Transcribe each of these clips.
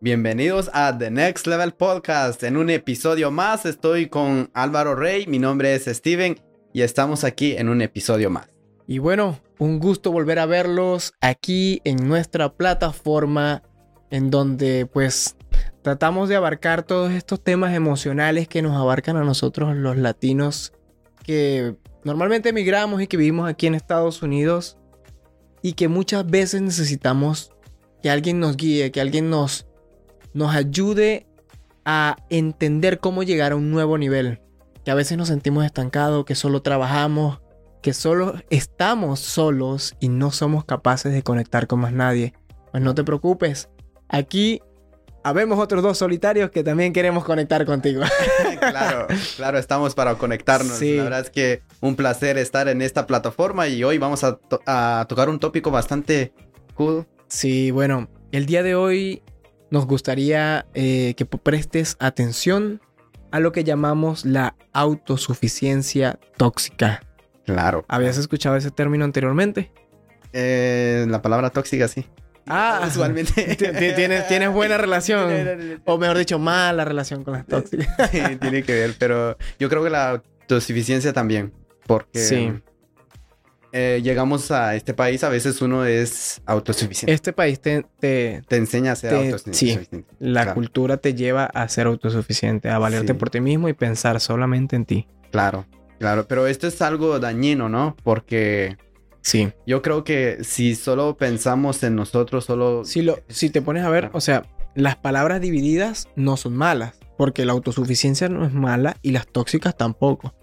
Bienvenidos a The Next Level Podcast. En un episodio más estoy con Álvaro Rey, mi nombre es Steven y estamos aquí en un episodio más. Y bueno, un gusto volver a verlos aquí en nuestra plataforma en donde pues tratamos de abarcar todos estos temas emocionales que nos abarcan a nosotros los latinos que normalmente emigramos y que vivimos aquí en Estados Unidos y que muchas veces necesitamos que alguien nos guíe, que alguien nos, nos ayude a entender cómo llegar a un nuevo nivel. Que a veces nos sentimos estancados, que solo trabajamos, que solo estamos solos y no somos capaces de conectar con más nadie. Pues no te preocupes. Aquí habemos otros dos solitarios que también queremos conectar contigo. claro, claro, estamos para conectarnos. La verdad es que un placer estar en esta plataforma y hoy vamos a, tocar un tópico bastante cool. Sí, bueno, el día de hoy nos gustaría eh, que prestes atención a lo que llamamos la autosuficiencia tóxica. Claro. ¿Habías escuchado ese término anteriormente? Eh, la palabra tóxica, sí. Ah, usualmente. ¿Tienes, tienes buena relación. o mejor dicho, mala relación con las tóxicas. sí, tiene que ver, pero yo creo que la autosuficiencia también. Porque sí. Eh, llegamos a este país, a veces uno es autosuficiente. Este país te, te, enseña a ser autosuficiente. Sí, la cultura te lleva a ser autosuficiente, a valerte por ti mismo y pensar solamente en ti. Claro, claro, pero esto es algo dañino, ¿no? Porque Sí. Yo creo que si solo pensamos en nosotros, solo... Si, lo, si te pones a ver, o sea, las palabras divididas no son malas, porque la autosuficiencia no es mala y las tóxicas tampoco.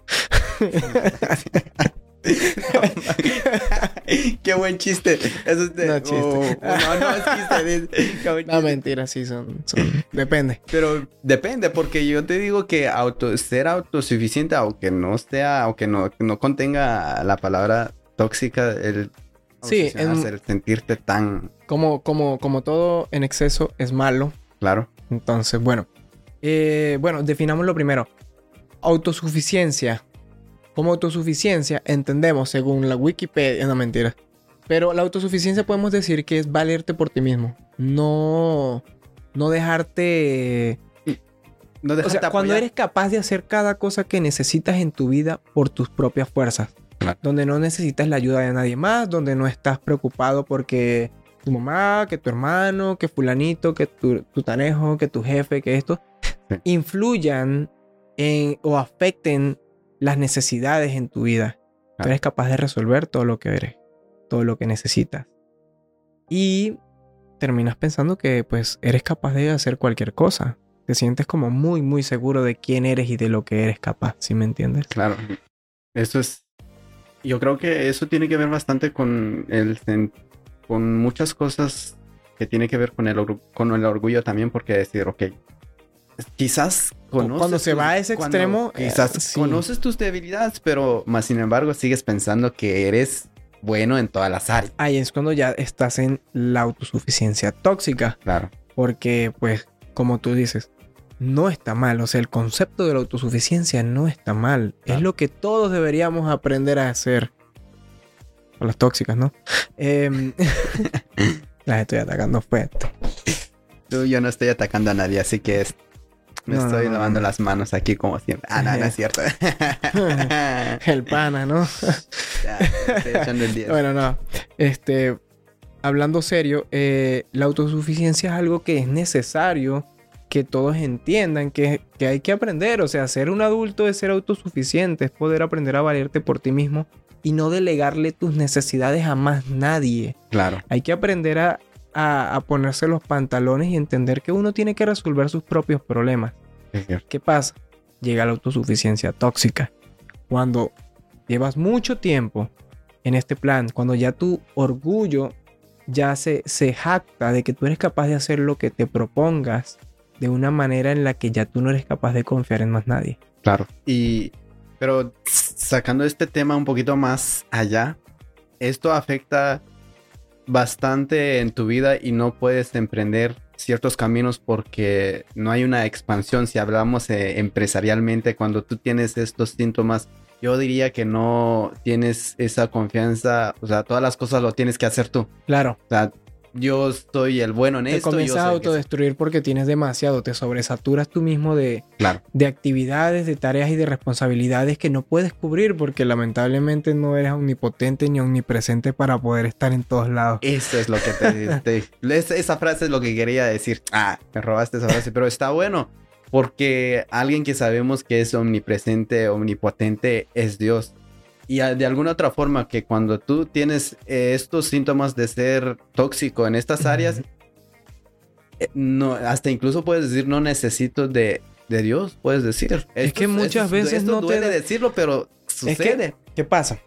Qué buen chiste. Eso es de... No, chiste. Oh, no, no es chiste. no, mentira, sí, son, Depende. Pero depende, porque yo te digo que auto, ser autosuficiente, aunque no sea, aunque no, no contenga la palabra tóxica el, sí, el sentirte tan... Como, como, como todo en exceso es malo. Claro. Entonces, bueno. Eh, bueno, definamos lo primero. Autosuficiencia. Como autosuficiencia entendemos según la Wikipedia, no mentira. Pero la autosuficiencia podemos decir que es valerte por ti mismo. No, no dejarte... No dejarte o sea, cuando eres capaz de hacer cada cosa que necesitas en tu vida por tus propias fuerzas. Donde no necesitas la ayuda de nadie más, donde no estás preocupado porque tu mamá, que tu hermano, que fulanito, que tu, tanejo, que tu jefe, que esto, influyan en, o afecten las necesidades en tu vida. Tú eres capaz de resolver todo lo que eres, todo lo que necesitas. Y terminas pensando que pues eres capaz de hacer cualquier cosa. Te sientes como muy, muy seguro de quién eres y de lo que eres capaz, ¿sí me entiendes? Claro. Eso es yo creo que eso tiene que ver bastante con el con muchas cosas que tiene que ver con el, con el orgullo también, porque decir, ok, quizás conoces cuando se va a ese extremo, eh, quizás conoces tus debilidades, pero más sin embargo sigues pensando que eres bueno en todas las áreas. Ahí es cuando ya estás en la autosuficiencia tóxica. Claro. Porque, pues, como tú dices, no está mal. O sea, el concepto de la autosuficiencia no está mal. Es lo que todos deberíamos aprender a hacer. O las tóxicas, ¿no? Eh, las estoy atacando fuerte. Tú, yo no estoy atacando a nadie, así que me estoy lavando las manos aquí como siempre. Ah, no, no es cierto. el pana, ¿no? ya, estoy echando el día. Bueno, no. Este, hablando serio, eh, la autosuficiencia es algo que es necesario que todos entiendan que, hay que aprender. O sea, ser un adulto es ser autosuficiente, es poder aprender a valerte por ti mismo y no delegarle tus necesidades a más nadie. Claro. Hay que aprender a, a, ponerse los pantalones y entender que uno tiene que resolver sus propios problemas. ¿Qué pasa? Llega la autosuficiencia tóxica. Cuando llevas mucho tiempo en este plan, cuando ya tu orgullo ya se, se jacta de que tú eres capaz de hacer lo que te propongas, de una manera en la que ya tú no eres capaz de confiar en más nadie. Claro. Y, pero sacando este tema un poquito más allá, esto afecta bastante en tu vida y no puedes emprender ciertos caminos porque no hay una expansión. Si hablamos eh, empresarialmente, cuando tú tienes estos síntomas, yo diría que no tienes esa confianza. O sea, todas las cosas lo tienes que hacer tú. Claro. O sea, yo soy el bueno en Te esto. yo comienzas a el que- autodestruir porque tienes demasiado, te sobresaturas tú mismo de, Claro. de actividades, de tareas y de responsabilidades que no puedes cubrir porque lamentablemente no eres omnipotente ni omnipresente para poder estar en todos lados. Eso es lo que te, te- es- esa frase es lo que quería decir. Ah, me robaste esa frase, pero está bueno. Porque alguien que sabemos que es omnipresente, omnipotente, es Dios. Y a- de alguna otra forma que cuando tú tienes eh, estos síntomas de ser tóxico en estas áreas, eh, no, hasta incluso puedes decir no necesito de, de Dios, puedes decir. Es que muchas veces esto no te duele da- decirlo, pero Es que- sucede. ¿Qué pasa?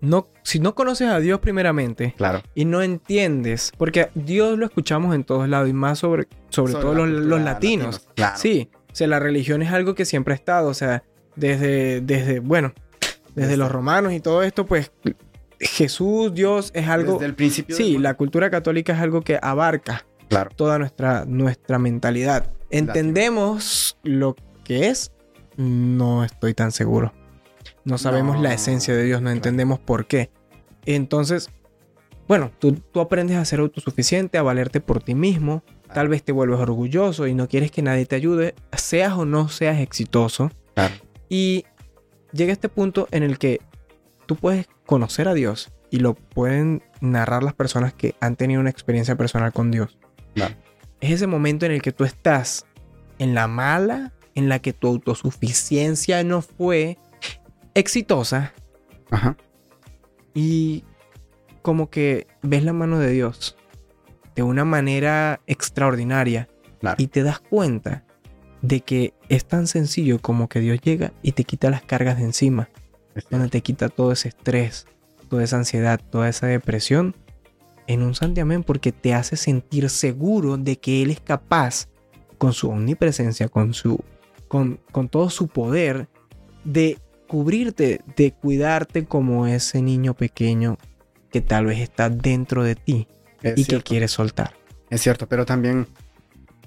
No, si no conoces a Dios primeramente Claro. y no entiendes, porque Dios lo escuchamos en todos lados y más sobre, sobre, todo los, los latinos. Claro. Sí, o sea, la religión es algo que siempre ha estado, o sea, desde, desde bueno, desde los romanos y todo esto, pues Jesús, Dios es algo... Desde el principio. Sí, del- la cultura católica es algo que abarca Claro. toda nuestra, nuestra mentalidad. ¿Entendemos lo que es? No estoy tan seguro. No sabemos la esencia de Dios, no claro. entendemos por qué. Entonces, bueno, tú, tú aprendes a ser autosuficiente, a valerte por ti mismo. Tal vez te vuelves orgulloso y no quieres que nadie te ayude, seas o no seas exitoso. Claro. Y llega este punto en el que tú puedes conocer a Dios y lo pueden narrar las personas que han tenido una experiencia personal con Dios. Claro. Es ese momento en el que tú estás en la mala, en la que tu autosuficiencia no fue exitosa Ajá. y como que ves la mano de Dios de una manera extraordinaria Claro. y te das cuenta de que es tan sencillo como que Dios llega y te quita las cargas de encima, donde te quita todo ese estrés, toda esa ansiedad, toda esa depresión en un santiamén porque te hace sentir seguro de que Él es capaz con su omnipresencia, con su con, con todo su poder de cubrirte, de cuidarte como ese niño pequeño que tal vez está dentro de ti Es y que quiere soltar. Es cierto, pero también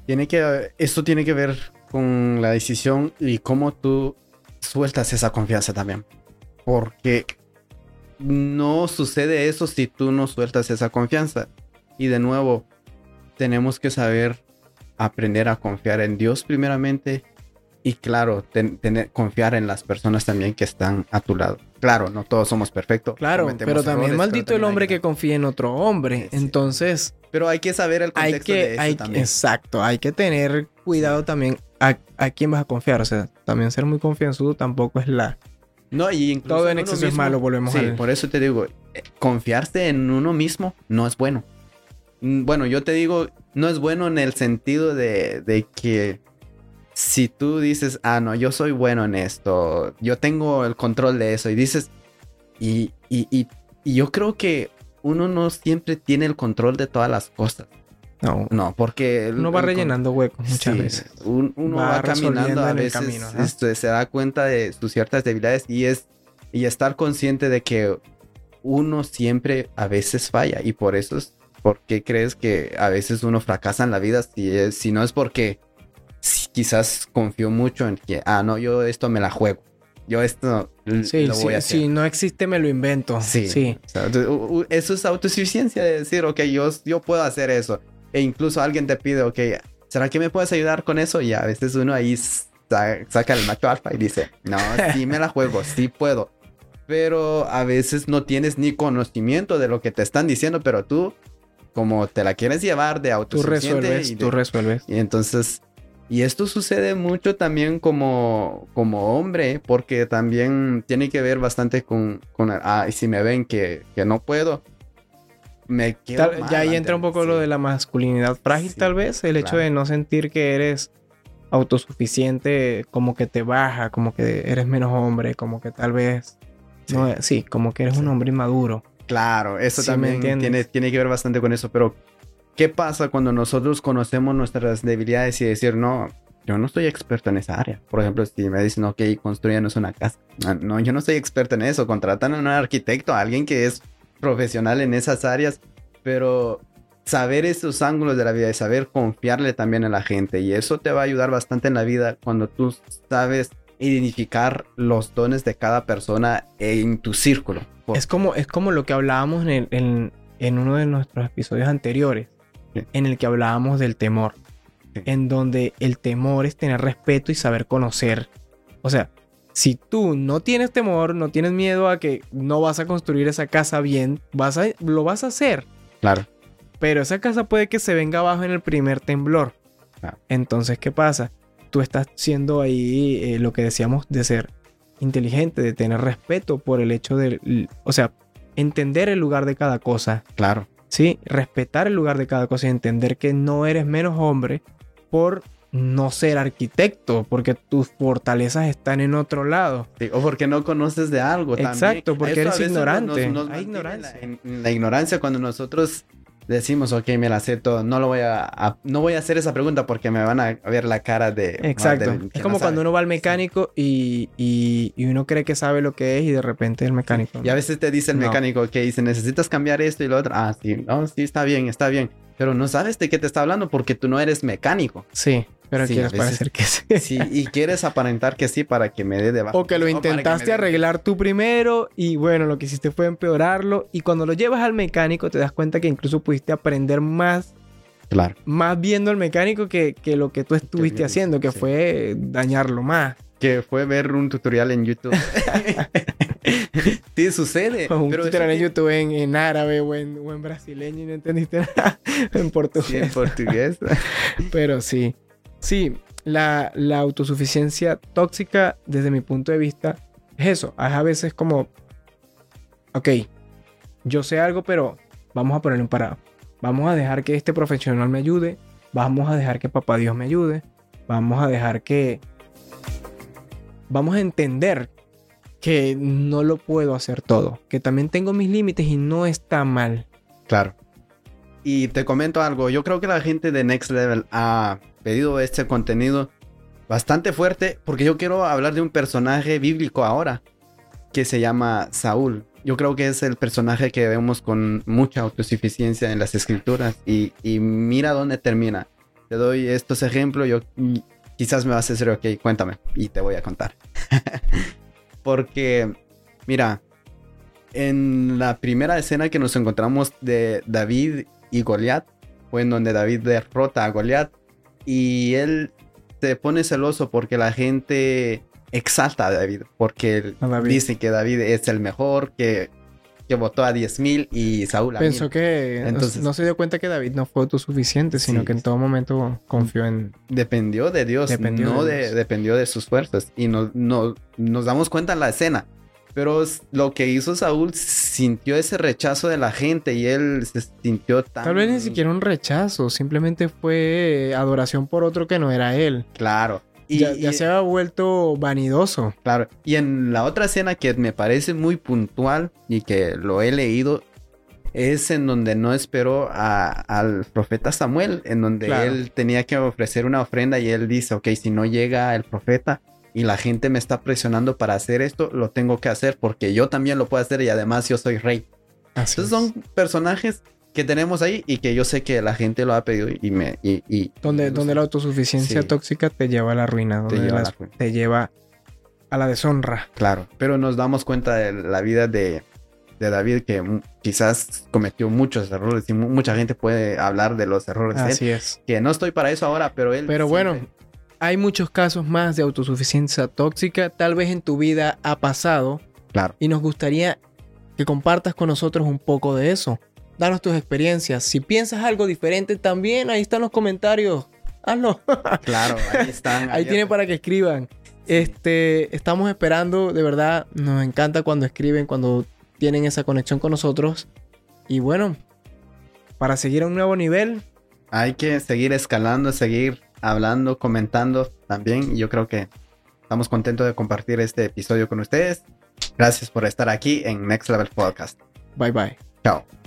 tiene que esto tiene que ver con la decisión y cómo tú sueltas esa confianza también. Porque no sucede eso si tú no sueltas esa confianza. Y de nuevo, tenemos que saber aprender a confiar en Dios primeramente y claro, ten- tener, confiar en las personas también que están a tu lado. Claro, no todos somos perfectos. Claro, pero también errores, maldito pero el también hombre hay que confía en otro hombre. Sí. Entonces, Pero hay que saber el hay contexto que, de eso hay, también. exacto, hay que tener cuidado también a, a quién vas a confiar. O sea, también ser muy confianzudo tampoco es la... No, y incluso Todo en exceso es mismo- malo, volvemos Sí, al- por eso te digo, eh, confiarse en uno mismo no es bueno. Mm, Bueno, yo te digo, no es bueno en el sentido de, de que si tú dices, ah, no, yo soy bueno en esto, yo tengo el control de eso, y dices, y, y, y, y yo creo que uno no siempre tiene el control de todas las cosas. No, No, porque... uno va rellenando huecos muchas Sí, veces. un- uno Va caminando a veces, camino, este, se da cuenta de sus ciertas debilidades y es y estar consciente de que uno siempre a veces falla y por eso es por qué crees que a veces uno fracasa en la vida si es si no es porque si quizás confió mucho en que ah no yo esto me la juego yo esto Sí, lo sí, voy a hacer si no existe me lo invento. Sí. sí. O sea, eso es autosuficiencia de decir, ok, yo, yo puedo hacer eso. E incluso alguien te pide, ok, ¿será que me puedes ayudar con eso? Y a veces uno ahí sa- saca el macho alfa y dice, no, sí me la juego, sí puedo. Pero a veces no tienes ni conocimiento de lo que te están diciendo, pero tú, como te la quieres llevar de Tú autosuficiente. resuelves, y de- tú resuelves. y entonces, y esto sucede mucho también como, como hombre, porque también tiene que ver bastante con, con ah, y si me ven que, que no puedo, me Tal- ya ahí entra un poco sí. lo de la masculinidad frágil, Sí, tal vez. El hecho de no sentir que eres autosuficiente, como que te baja, como que eres menos hombre, como que tal vez. Sí. No, sí, como que eres un hombre inmaduro. Claro, eso también tiene, tiene que ver bastante con eso, pero ¿qué pasa cuando nosotros conocemos nuestras debilidades y decir, no, yo no soy experto en esa área? Por ejemplo, si me dicen, ok, construyanos una casa. Ah, No, yo no soy experto en eso, contratan a un arquitecto, a alguien que es profesional en esas áreas, pero saber esos ángulos de la vida y saber confiarle también a la gente y eso te va a ayudar bastante en la vida cuando tú sabes identificar los dones de cada persona en tu círculo. Es como, es como lo que hablábamos en, el- en- en uno de nuestros episodios anteriores, Sí. en el que hablábamos del temor, Sí. en donde el temor es tener respeto y saber conocer. O sea, si tú no tienes temor, no tienes miedo a que no vas a construir esa casa bien, vas a, lo vas a hacer. Claro. Pero esa casa puede que se venga abajo en el primer temblor. Claro. Entonces, ¿qué pasa? Tú estás siendo ahí eh, lo que decíamos de ser inteligente, de tener respeto por el hecho de, o sea, entender el lugar de cada cosa, Claro. ¿sí? Respetar el lugar de cada cosa y entender que no eres menos hombre por no ser arquitecto, porque tus fortalezas están en otro lado. Sí, o porque no conoces de algo también. Exacto, porque Eso eres ignorante. Hay mantiene ignorancia. La, en- en la ignorancia cuando nosotros decimos, ok, me la sé todo, no lo voy a, a- no voy a hacer esa pregunta porque me van a ver la cara de... Exacto. es como no cuando uno va al mecánico y, y- y uno cree que sabe lo que es y de repente el mecánico. Y a veces te dice el mecánico que dice, necesitas cambiar esto y lo otro. Ah, sí, no, sí, está bien, está bien. Pero no sabes de qué te está hablando porque tú no eres mecánico. Sí, pero Sí, quieres parecer que sí. Sí, y quieres aparentar que sí para que me dé de bajo. O que lo intentaste dé- arreglar tú primero y bueno, lo que hiciste fue empeorarlo y cuando lo llevas al mecánico te das cuenta que incluso pudiste aprender más, Claro. más viendo al mecánico que, que lo que tú estuviste haciendo, que sí. fue dañarlo más. Que fue ver un tutorial en YouTube. sí, sucede. O un pero eso tutorial en que- YouTube en, en árabe o en, o en brasileño y no entendiste nada en portugués. Sí, en portugués. Pero sí, sí, la, la autosuficiencia tóxica desde mi punto de vista es eso. Es a veces como, ok, yo sé algo, pero vamos a ponerlo en parado. Vamos a dejar que este profesional me ayude. Vamos a dejar que papá Dios me ayude. Vamos a dejar que... Vamos a entender que no lo puedo hacer todo. Que también tengo mis límites y no está mal. Claro. Y te comento algo, yo creo que la gente de Next Level ha pedido este contenido bastante fuerte porque yo quiero hablar de un personaje bíblico ahora que se llama Saúl. Yo creo que es el personaje que vemos con mucha autosuficiencia en las escrituras y, mira dónde termina. Te doy estos ejemplos, yo quizás me vas a decir, ok, cuéntame y te voy a contar. porque, mira, en la primera escena que nos encontramos de David y Goliat, fue en donde David derrota a Goliat y él se pone celoso porque la gente exalta a David, porque David. dicen que David es el mejor, que, que votó a 10.000 y Saúl a Pensó 1000. que no- Entonces- no se dio cuenta que David no fue autosuficiente, sino Sí. que en todo momento confió en... Dependió de Dios, Dependió no de de- Dios. dependió de sus fuerzas. Y no, no- nos damos cuenta en la escena. Pero lo que hizo Saúl sintió ese rechazo de la gente y él se sintió tan... Tal vez ni siquiera un rechazo, simplemente fue adoración por otro que no era él. Claro. Y, ya, ya y- se había vuelto vanidoso. Claro. Y en la otra escena que me parece muy puntual y que lo he leído es en donde no esperó a- al profeta Samuel, en donde Claro. él tenía que ofrecer una ofrenda y él dice, ok, si no llega el profeta y la gente me está presionando para hacer esto, lo tengo que hacer porque yo también lo puedo hacer y además yo soy rey. Así Entonces es. son personajes que tenemos ahí y que yo sé que la gente lo ha pedido y me... Y, y- Donde, donde la autosuficiencia Sí. tóxica te lleva a la ruina, donde lleva a las- la ruina. te lleva a la deshonra. Claro, pero nos damos cuenta de la vida de, de David que quizás cometió muchos errores y mu- mucha gente puede hablar de los errores de él. Así es. Que no estoy para eso ahora, pero él... Pero bueno, siempre- hay muchos casos más de autosuficiencia tóxica. Tal vez en tu vida ha pasado Claro, y nos gustaría que compartas con nosotros un poco de eso. Danos tus experiencias. Si piensas algo diferente, también ahí están los comentarios. Hazlo. claro, ahí están. ahí tienen para que escriban. Este, estamos esperando, de verdad, nos encanta cuando escriben, cuando tienen esa conexión con nosotros. Y bueno, para seguir a un nuevo nivel, Hay que seguir escalando, seguir hablando, comentando también. Y yo creo que estamos contentos de compartir este episodio con ustedes. Gracias por estar aquí en Next Level Podcast. bye bye. Chao.